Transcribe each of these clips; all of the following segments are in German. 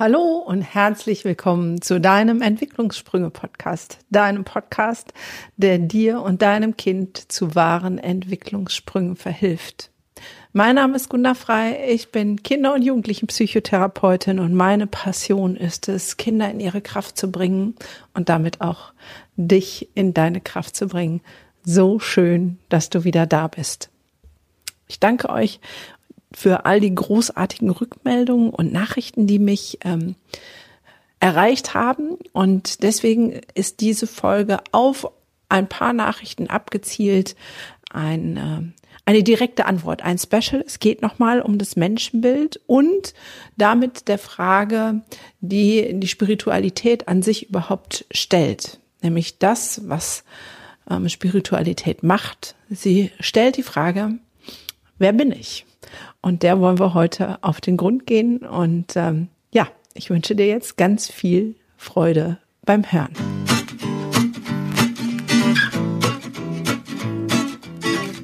Hallo und herzlich willkommen zu deinem Entwicklungssprünge-Podcast, deinem Podcast, der dir und deinem Kind zu wahren Entwicklungssprüngen verhilft. Mein Name ist Gunda Frei, ich bin Kinder- und Jugendlichenpsychotherapeutin und meine Passion ist es, Kinder in ihre Kraft zu bringen und damit auch dich in deine Kraft zu bringen. So schön, dass du wieder da bist. Ich danke euch für all die großartigen Rückmeldungen und Nachrichten, die mich ähm, erreicht haben. Und deswegen ist diese Folge auf ein paar Nachrichten abgezielt. Ein, äh, eine direkte Antwort, ein Special. Es geht nochmal um das Menschenbild und damit der Frage, die die Spiritualität an sich überhaupt stellt. Nämlich das, was ähm, Spiritualität macht. Sie stellt die Frage, wer bin ich? Und der wollen wir heute auf den Grund gehen. Und ähm, ja, ich wünsche dir jetzt ganz viel Freude beim Hören.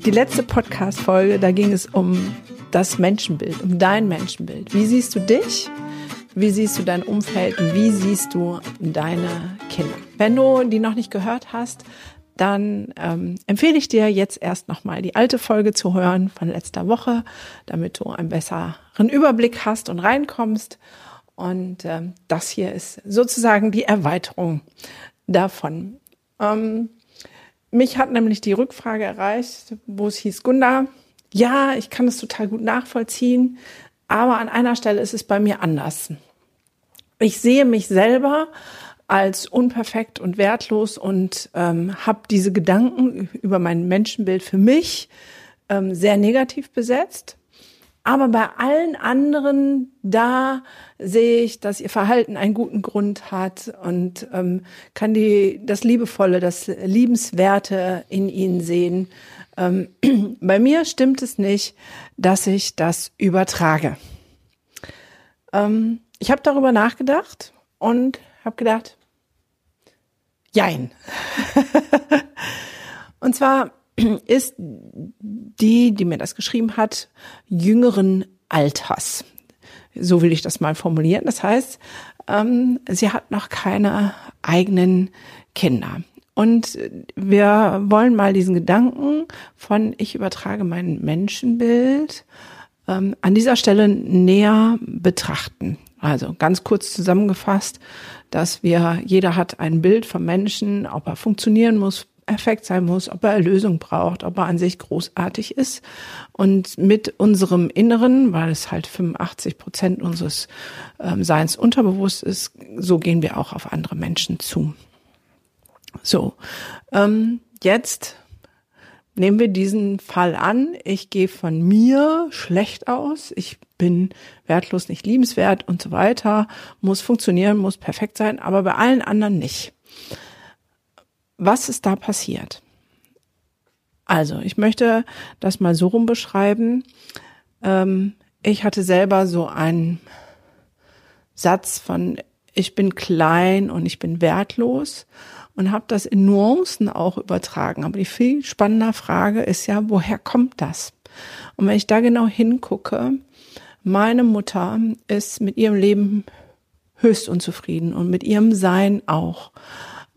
Die letzte Podcast-Folge, da ging es um das Menschenbild, um dein Menschenbild. Wie siehst du dich? Wie siehst du dein Umfeld? Wie siehst du deine Kinder? Wenn du die noch nicht gehört hast, dann ähm, empfehle ich dir jetzt erst nochmal die alte Folge zu hören von letzter Woche, damit du einen besseren Überblick hast und reinkommst. Und ähm, das hier ist sozusagen die Erweiterung davon. Ähm, mich hat nämlich die Rückfrage erreicht, wo es hieß, Gunda, ja, ich kann das total gut nachvollziehen, aber an einer Stelle ist es bei mir anders. Ich sehe mich selber als unperfekt und wertlos und ähm, habe diese Gedanken über mein Menschenbild für mich ähm, sehr negativ besetzt. Aber bei allen anderen, da sehe ich, dass ihr Verhalten einen guten Grund hat und ähm, kann die, das Liebevolle, das Liebenswerte in ihnen sehen. Ähm, bei mir stimmt es nicht, dass ich das übertrage. Ähm, ich habe darüber nachgedacht und habe gedacht, jein. und zwar ist die, die mir das geschrieben hat, jüngeren Alters. So will ich das mal formulieren. Das heißt, ähm, sie hat noch keine eigenen Kinder. Und wir wollen mal diesen Gedanken von ich übertrage mein Menschenbild ähm, an dieser Stelle näher betrachten. Also ganz kurz zusammengefasst, dass wir, jeder hat ein Bild vom Menschen, ob er funktionieren muss, perfekt sein muss, ob er Erlösung braucht, ob er an sich großartig ist. Und mit unserem Inneren, weil es halt 85 Prozent unseres ähm, Seins unterbewusst ist, so gehen wir auch auf andere Menschen zu. So, ähm, jetzt Nehmen wir diesen Fall an, ich gehe von mir schlecht aus, ich bin wertlos, nicht liebenswert und so weiter, muss funktionieren, muss perfekt sein, aber bei allen anderen nicht. Was ist da passiert? Also, ich möchte das mal so rum beschreiben. Ähm, ich hatte selber so einen Satz von, ich bin klein und ich bin wertlos und habe das in Nuancen auch übertragen. Aber die viel spannende Frage ist ja, woher kommt das? Und wenn ich da genau hingucke, meine Mutter ist mit ihrem Leben höchst unzufrieden und mit ihrem Sein auch.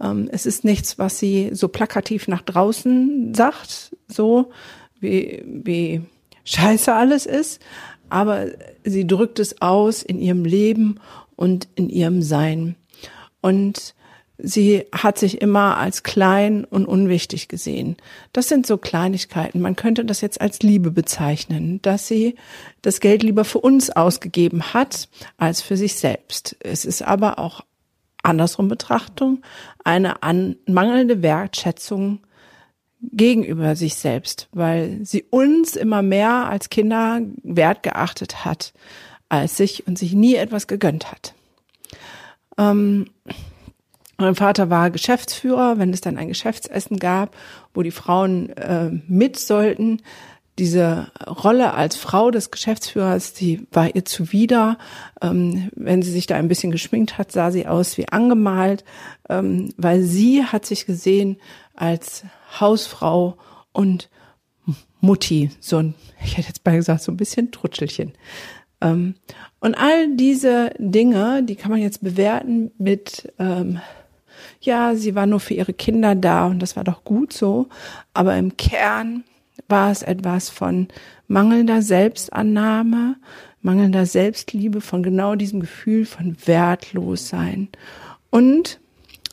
Ähm, es ist nichts, was sie so plakativ nach draußen sagt, so wie, wie scheiße alles ist, aber sie drückt es aus in ihrem Leben und in ihrem Sein. Und sie hat sich immer als klein und unwichtig gesehen. Das sind so Kleinigkeiten. Man könnte das jetzt als Liebe bezeichnen, dass sie das Geld lieber für uns ausgegeben hat als für sich selbst. Es ist aber auch andersrum Betrachtung eine an, mangelnde Wertschätzung gegenüber sich selbst, weil sie uns immer mehr als Kinder wert geachtet hat als sich und sich nie etwas gegönnt hat. Ähm, mein Vater war Geschäftsführer, wenn es dann ein Geschäftsessen gab, wo die Frauen äh, mit sollten. Diese Rolle als Frau des Geschäftsführers, die war ihr zuwider. Ähm, wenn sie sich da ein bisschen geschminkt hat, sah sie aus wie angemalt, ähm, weil sie hat sich gesehen als Hausfrau und Mutti, so ein, ich hätte jetzt mal gesagt, so ein bisschen Trutschelchen. Ähm, und all diese Dinge, die kann man jetzt bewerten mit, ähm, ja, sie war nur für ihre Kinder da und das war doch gut so, aber im Kern war es etwas von mangelnder Selbstannahme, mangelnder Selbstliebe, von genau diesem Gefühl von Wertlossein. Und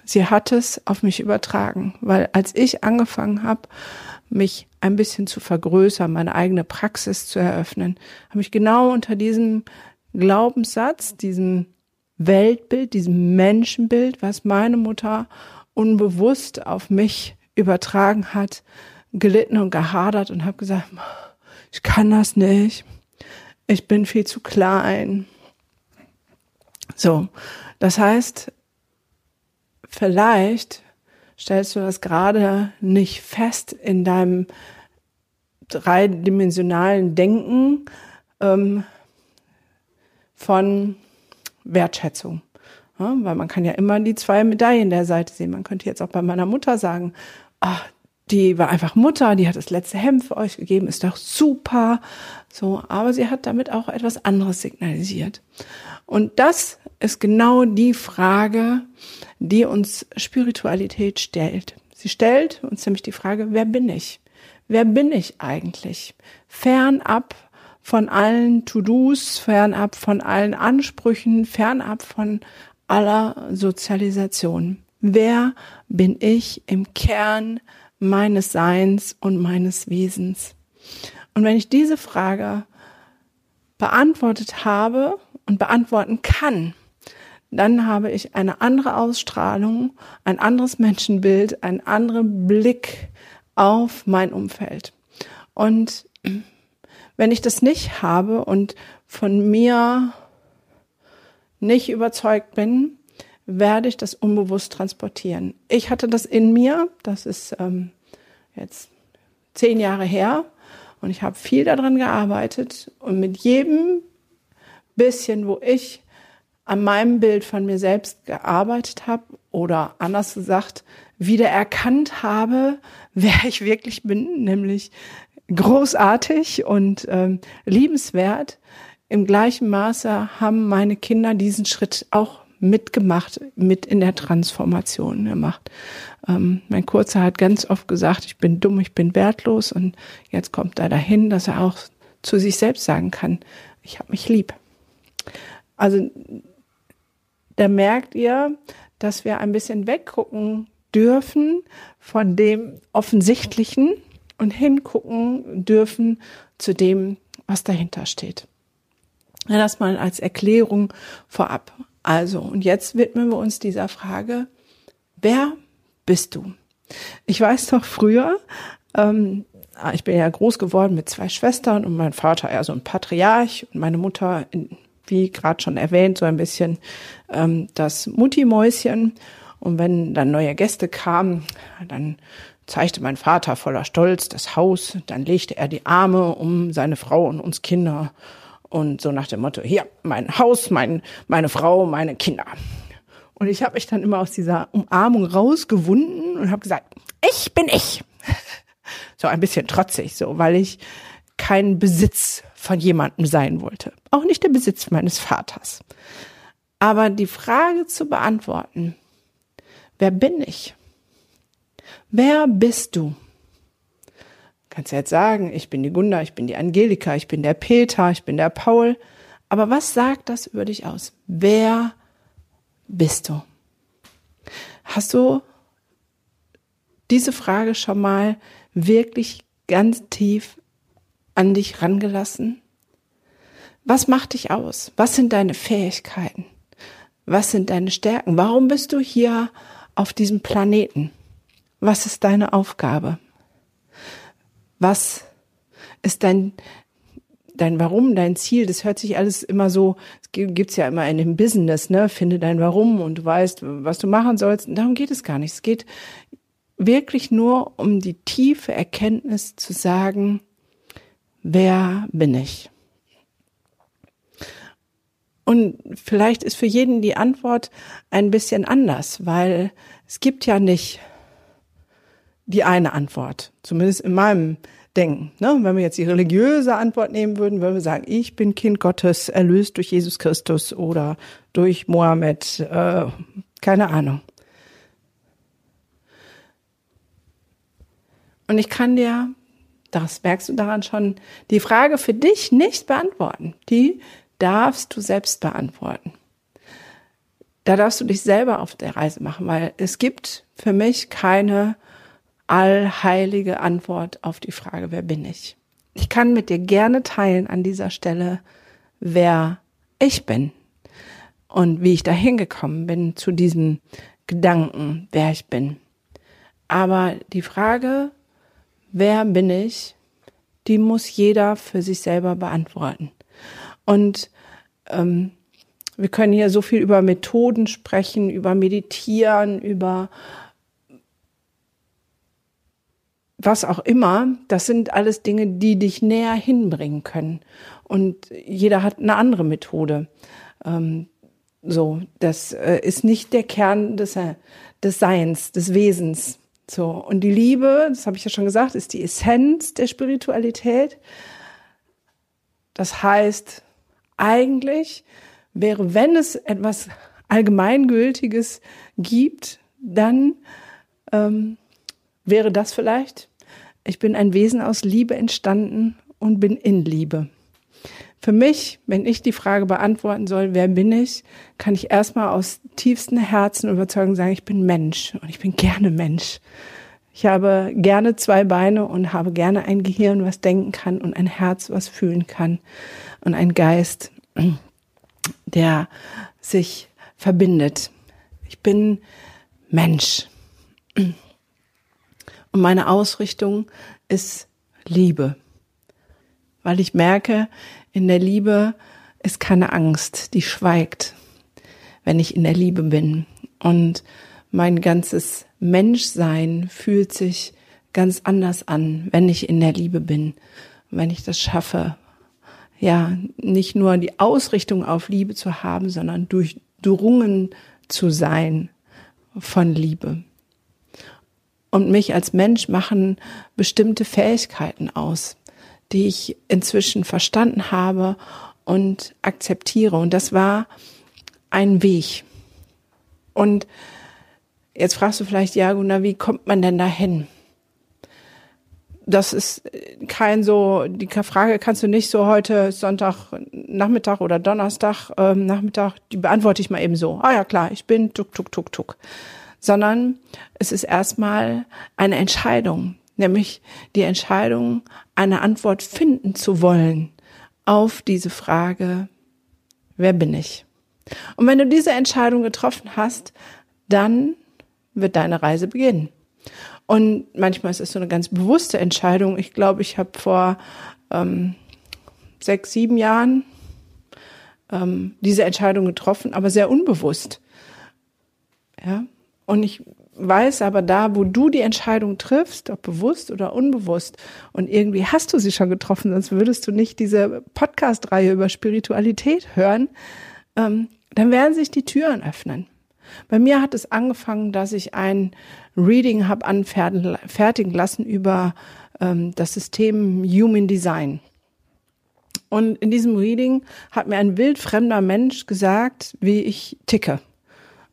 sie hat es auf mich übertragen, weil als ich angefangen habe, mich ein bisschen zu vergrößern, meine eigene Praxis zu eröffnen, habe ich genau unter diesem Glaubenssatz, diesem Weltbild, diesem Menschenbild, was meine Mutter unbewusst auf mich übertragen hat, gelitten und gehadert und habe gesagt, ich kann das nicht. Ich bin viel zu klein. So, das heißt, vielleicht stellst du das gerade nicht fest in deinem dreidimensionalen Denken ähm, von Wertschätzung. Ja, weil man kann ja immer die zwei Medaillen der Seite sehen. Man könnte jetzt auch bei meiner Mutter sagen, ach, die war einfach Mutter, die hat das letzte Hemd für euch gegeben, ist doch super. So, aber sie hat damit auch etwas anderes signalisiert. Und das ist genau die Frage, die uns Spiritualität stellt. Sie stellt uns nämlich die Frage, wer bin ich? Wer bin ich eigentlich? Fernab von allen To-Dos, fernab von allen Ansprüchen, fernab von aller Sozialisation. Wer bin ich im Kern meines Seins und meines Wesens? Und wenn ich diese Frage beantwortet habe und beantworten kann, dann habe ich eine andere Ausstrahlung, ein anderes Menschenbild, einen anderen Blick auf mein Umfeld. Und wenn ich das nicht habe und von mir nicht überzeugt bin, werde ich das unbewusst transportieren. Ich hatte das in mir, das ist ähm, jetzt zehn Jahre her und ich habe viel daran gearbeitet und mit jedem bisschen, wo ich an meinem Bild von mir selbst gearbeitet habe oder anders gesagt, wieder erkannt habe, wer ich wirklich bin, nämlich großartig und ähm, liebenswert. Im gleichen Maße haben meine Kinder diesen Schritt auch mitgemacht, mit in der Transformation gemacht. Ähm, mein Kurzer hat ganz oft gesagt, ich bin dumm, ich bin wertlos und jetzt kommt er dahin, dass er auch zu sich selbst sagen kann, ich habe mich lieb. Also da merkt ihr, dass wir ein bisschen weggucken dürfen von dem Offensichtlichen, und hingucken dürfen zu dem, was dahinter steht. Das mal als Erklärung vorab. Also, und jetzt widmen wir uns dieser Frage, wer bist du? Ich weiß doch früher, ähm, ich bin ja groß geworden mit zwei Schwestern und mein Vater eher so ein Patriarch und meine Mutter, wie gerade schon erwähnt, so ein bisschen ähm, das Mutti-Mäuschen. Und wenn dann neue Gäste kamen, dann zeigte mein Vater voller Stolz das Haus, dann legte er die Arme um seine Frau und uns Kinder und so nach dem Motto, hier, mein Haus, mein, meine Frau, meine Kinder. Und ich habe mich dann immer aus dieser Umarmung rausgewunden und habe gesagt, ich bin ich. So ein bisschen trotzig, so, weil ich kein Besitz von jemandem sein wollte. Auch nicht der Besitz meines Vaters. Aber die Frage zu beantworten, wer bin ich? Wer bist du? Kannst ja jetzt sagen, ich bin die Gunda, ich bin die Angelika, ich bin der Peter, ich bin der Paul. Aber was sagt das über dich aus? Wer bist du? Hast du diese Frage schon mal wirklich ganz tief an dich rangelassen? Was macht dich aus? Was sind deine Fähigkeiten? Was sind deine Stärken? Warum bist du hier auf diesem Planeten? Was ist deine Aufgabe? Was ist dein, dein Warum, dein Ziel? Das hört sich alles immer so, gibt's ja immer in dem Business, ne? Finde dein Warum und du weißt, was du machen sollst. Darum geht es gar nicht. Es geht wirklich nur um die tiefe Erkenntnis zu sagen, wer bin ich? Und vielleicht ist für jeden die Antwort ein bisschen anders, weil es gibt ja nicht die eine Antwort. Zumindest in meinem denken. Ne? Wenn wir jetzt die religiöse Antwort nehmen würden, würden wir sagen, ich bin Kind Gottes, erlöst durch Jesus Christus oder durch Mohammed, äh, keine Ahnung. Und ich kann dir, das merkst du daran schon, die Frage für dich nicht beantworten. Die darfst du selbst beantworten. Da darfst du dich selber auf der Reise machen, weil es gibt für mich keine allheilige Antwort auf die Frage, wer bin ich? Ich kann mit dir gerne teilen an dieser Stelle, wer ich bin und wie ich dahin gekommen bin zu diesem Gedanken, wer ich bin. Aber die Frage, wer bin ich, die muss jeder für sich selber beantworten. Und ähm, wir können hier so viel über Methoden sprechen, über Meditieren, über was auch immer, das sind alles Dinge, die dich näher hinbringen können. Und jeder hat eine andere Methode. Ähm, so, das äh, ist nicht der Kern des, äh, des Seins, des Wesens. So, und die Liebe, das habe ich ja schon gesagt, ist die Essenz der Spiritualität. Das heißt, eigentlich wäre, wenn es etwas Allgemeingültiges gibt, dann ähm, wäre das vielleicht, ich bin ein Wesen aus Liebe entstanden und bin in Liebe. Für mich, wenn ich die Frage beantworten soll, wer bin ich, kann ich erstmal aus tiefstem Herzen überzeugen sagen, ich bin Mensch und ich bin gerne Mensch. Ich habe gerne zwei Beine und habe gerne ein Gehirn, was denken kann und ein Herz, was fühlen kann und ein Geist, der sich verbindet. Ich bin Mensch. Und meine Ausrichtung ist Liebe. Weil ich merke, in der Liebe ist keine Angst, die schweigt, wenn ich in der Liebe bin. Und mein ganzes Menschsein fühlt sich ganz anders an, wenn ich in der Liebe bin. wenn ich das schaffe, ja, nicht nur die Ausrichtung auf Liebe zu haben, sondern durchdrungen zu sein von Liebe und mich als Mensch machen bestimmte Fähigkeiten aus, die ich inzwischen verstanden habe und akzeptiere. Und das war ein Weg. Und jetzt fragst du vielleicht, ja, Gunnar, wie kommt man denn dahin? Das ist kein so, die Frage kannst du nicht so heute Sonntag Nachmittag oder Donnerstag ähm, die beantworte ich mal eben so. Ah ja, klar, ich bin tuk, tuk, tuk, tuk sondern es ist erstmal eine Entscheidung, nämlich die Entscheidung, eine Antwort finden zu wollen auf diese Frage, wer bin ich? Und wenn du diese Entscheidung getroffen hast, dann wird deine Reise beginnen. Und manchmal ist es so eine ganz bewusste Entscheidung. Ich glaube, ich habe vor ähm, sechs, sieben Jahren ähm, diese Entscheidung getroffen, aber sehr unbewusst. Ja, und ich weiß aber da, wo du die Entscheidung triffst, ob bewusst oder unbewusst, und irgendwie hast du sie schon getroffen, sonst würdest du nicht diese Podcast-Reihe über Spiritualität hören, ähm, dann werden sich die Türen öffnen. Bei mir hat es angefangen, dass ich ein Reading habe anfertigen lassen über ähm, das System Human Design. Und in diesem Reading hat mir ein wildfremder Mensch gesagt, wie ich ticke.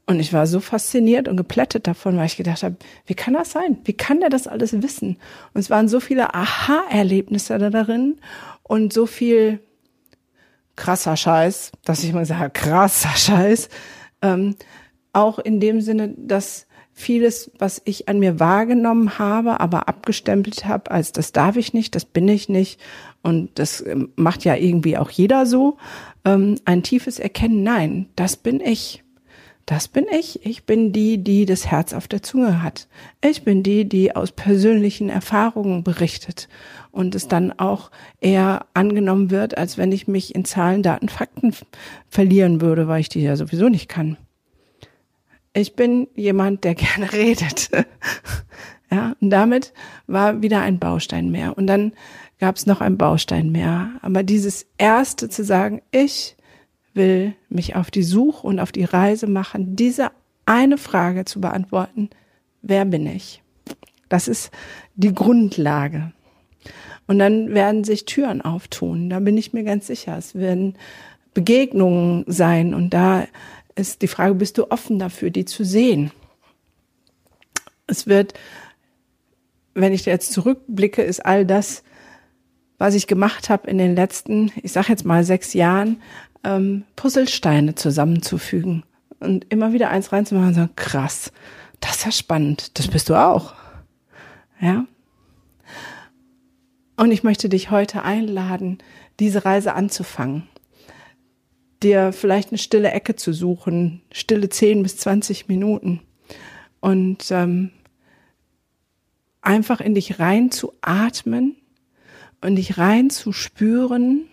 Und ich war so fasziniert und geplättet davon, weil ich gedacht habe, wie kann das sein? Wie kann der das alles wissen? Und es waren so viele Aha-Erlebnisse da darin und so viel krasser Scheiß, dass ich mal sage, krasser Scheiß. Ähm, auch in dem Sinne, dass vieles, was ich an mir wahrgenommen habe, aber abgestempelt habe, als das darf ich nicht, das bin ich nicht und das ähm, macht ja irgendwie auch jeder so, ähm, ein tiefes Erkennen, nein, das bin ich das bin ich. Ich bin die, die das Herz auf der Zunge hat. Ich bin die, die aus persönlichen Erfahrungen berichtet und es dann auch eher angenommen wird, als wenn ich mich in Zahlen, Daten, Fakten verlieren würde, weil ich die ja sowieso nicht kann. Ich bin jemand, der gerne redet. ja, und damit war wieder ein Baustein mehr. Und dann gab es noch ein Baustein mehr. Aber dieses erste zu sagen, ich will mich auf die Suche und auf die Reise machen, diese eine Frage zu beantworten, wer bin ich? Das ist die Grundlage. Und dann werden sich Türen auftun, da bin ich mir ganz sicher. Es werden Begegnungen sein und da ist die Frage, bist du offen dafür, die zu sehen? Es wird, wenn ich jetzt zurückblicke, ist all das, was ich gemacht habe in den letzten, ich sage jetzt mal sechs Jahren, ähm, Puzzlesteine zusammenzufügen und immer wieder eins reinzumachen und sagen, krass, das ist ja spannend, das bist du auch. Ja. Und ich möchte dich heute einladen, diese Reise anzufangen. Dir vielleicht eine stille Ecke zu suchen, stille 10 bis 20 Minuten und ähm, einfach in dich rein zu atmen und dich rein zu spüren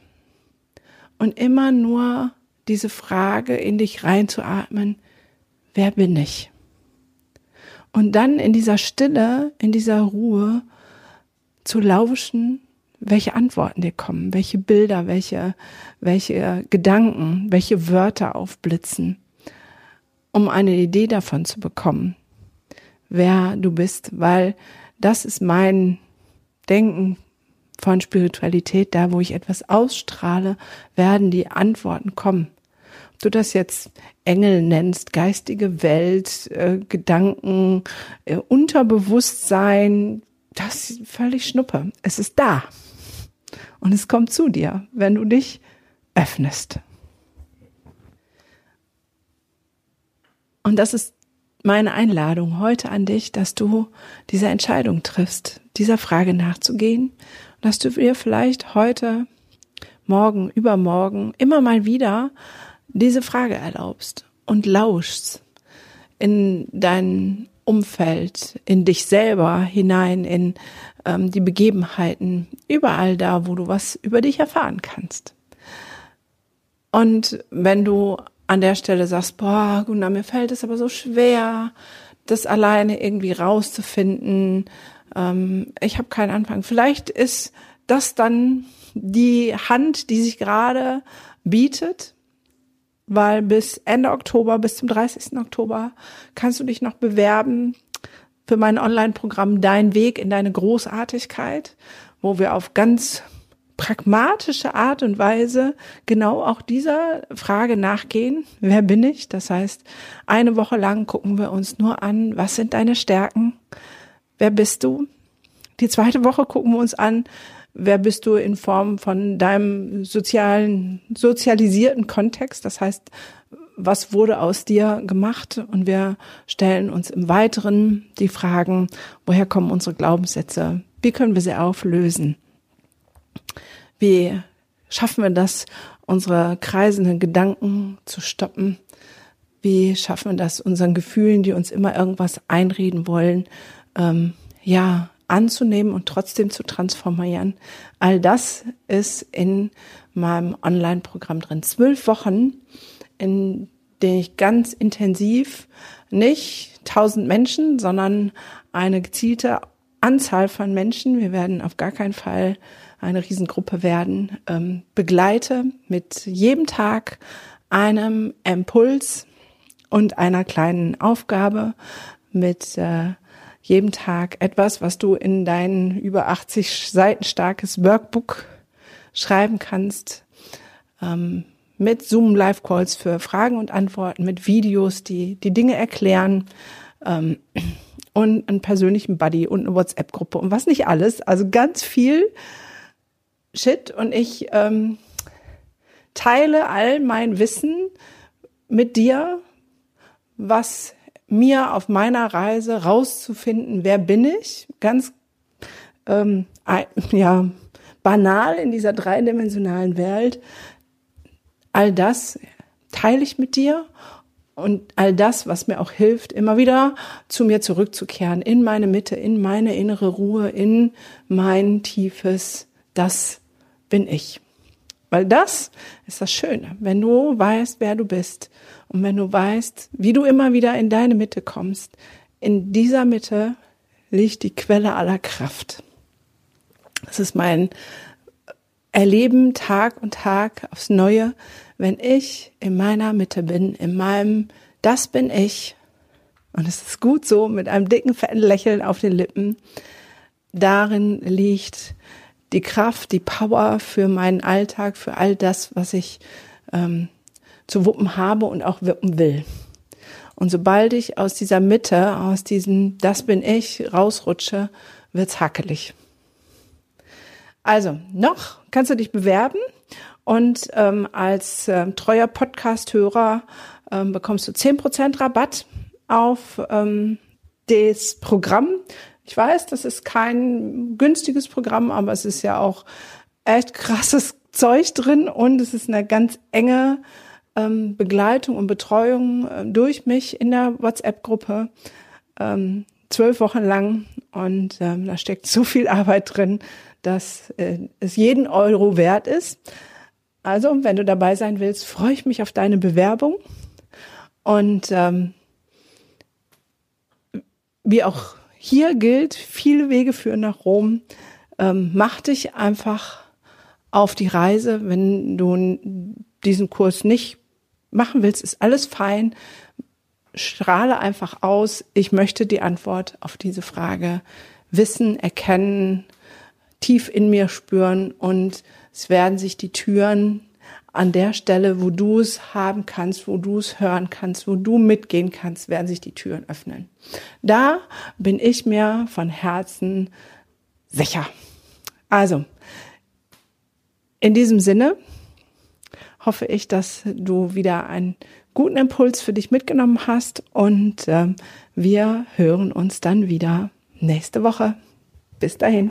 und immer nur diese Frage in dich reinzuatmen, wer bin ich? Und dann in dieser Stille, in dieser Ruhe zu lauschen, welche Antworten dir kommen, welche Bilder, welche, welche Gedanken, welche Wörter aufblitzen, um eine Idee davon zu bekommen, wer du bist, weil das ist mein Denken von Spiritualität, da wo ich etwas ausstrahle, werden die Antworten kommen. Ob du das jetzt Engel nennst, geistige Welt, äh, Gedanken, äh, Unterbewusstsein, das ist völlig Schnuppe. Es ist da. Und es kommt zu dir, wenn du dich öffnest. Und das ist meine Einladung heute an dich, dass du diese Entscheidung triffst, dieser Frage nachzugehen dass du dir vielleicht heute, morgen, übermorgen immer mal wieder diese Frage erlaubst und lauschst in dein Umfeld, in dich selber hinein, in ähm, die Begebenheiten, überall da, wo du was über dich erfahren kannst. Und wenn du an der Stelle sagst, boah, Gunnar, mir fällt es aber so schwer, das alleine irgendwie rauszufinden, ähm, ich habe keinen Anfang. Vielleicht ist das dann die Hand, die sich gerade bietet, weil bis Ende Oktober, bis zum 30. Oktober kannst du dich noch bewerben für mein Online-Programm Dein Weg in deine Großartigkeit, wo wir auf ganz pragmatische Art und Weise genau auch dieser Frage nachgehen. Wer bin ich? Das heißt, eine Woche lang gucken wir uns nur an, was sind deine Stärken? Wer bist du? Die zweite Woche gucken wir uns an, wer bist du in Form von deinem sozialen, sozialisierten Kontext. Das heißt, was wurde aus dir gemacht? Und wir stellen uns im Weiteren die Fragen, woher kommen unsere Glaubenssätze? Wie können wir sie auflösen? Wie schaffen wir das, unsere kreisenden Gedanken zu stoppen? Wie schaffen wir das, unseren Gefühlen, die uns immer irgendwas einreden wollen, ähm, ja, anzunehmen und trotzdem zu transformieren. All das ist in meinem Online-Programm drin. Zwölf Wochen, in denen ich ganz intensiv nicht tausend Menschen, sondern eine gezielte Anzahl von Menschen, wir werden auf gar keinen Fall eine Riesengruppe werden, ähm, begleite mit jedem Tag einem Impuls und einer kleinen Aufgabe mit äh, jeden Tag etwas, was du in dein über 80 Seiten starkes Workbook schreiben kannst, ähm, mit Zoom Live Calls für Fragen und Antworten, mit Videos, die die Dinge erklären ähm, und einen persönlichen Buddy und eine WhatsApp-Gruppe und was nicht alles. Also ganz viel Shit und ich ähm, teile all mein Wissen mit dir, was mir auf meiner Reise rauszufinden, wer bin ich, ganz ähm, ja banal in dieser dreidimensionalen Welt. All das teile ich mit dir und all das, was mir auch hilft, immer wieder zu mir zurückzukehren, in meine Mitte, in meine innere Ruhe, in mein tiefes, das bin ich. Weil das ist das Schöne, wenn du weißt, wer du bist und wenn du weißt, wie du immer wieder in deine Mitte kommst. In dieser Mitte liegt die Quelle aller Kraft. Das ist mein Erleben Tag und Tag aufs Neue, wenn ich in meiner Mitte bin, in meinem, das bin ich. Und es ist gut so, mit einem dicken, fetten Lächeln auf den Lippen, darin liegt die Kraft, die Power für meinen Alltag, für all das, was ich ähm, zu wuppen habe und auch wuppen will. Und sobald ich aus dieser Mitte, aus diesem Das bin ich rausrutsche, wird's hackelig. Also, noch kannst du dich bewerben und ähm, als ähm, treuer Podcast-Hörer ähm, bekommst du zehn Prozent Rabatt auf ähm, das Programm. Ich weiß, das ist kein günstiges Programm, aber es ist ja auch echt krasses Zeug drin und es ist eine ganz enge ähm, Begleitung und Betreuung äh, durch mich in der WhatsApp-Gruppe. Ähm, zwölf Wochen lang und ähm, da steckt so viel Arbeit drin, dass äh, es jeden Euro wert ist. Also, wenn du dabei sein willst, freue ich mich auf deine Bewerbung und ähm, wie auch hier gilt, viele Wege führen nach Rom. Ähm, mach dich einfach auf die Reise. Wenn du diesen Kurs nicht machen willst, ist alles fein. Strahle einfach aus. Ich möchte die Antwort auf diese Frage wissen, erkennen, tief in mir spüren und es werden sich die Türen an der Stelle, wo du es haben kannst, wo du es hören kannst, wo du mitgehen kannst, werden sich die Türen öffnen. Da bin ich mir von Herzen sicher. Also, in diesem Sinne hoffe ich, dass du wieder einen guten Impuls für dich mitgenommen hast und äh, wir hören uns dann wieder nächste Woche. Bis dahin.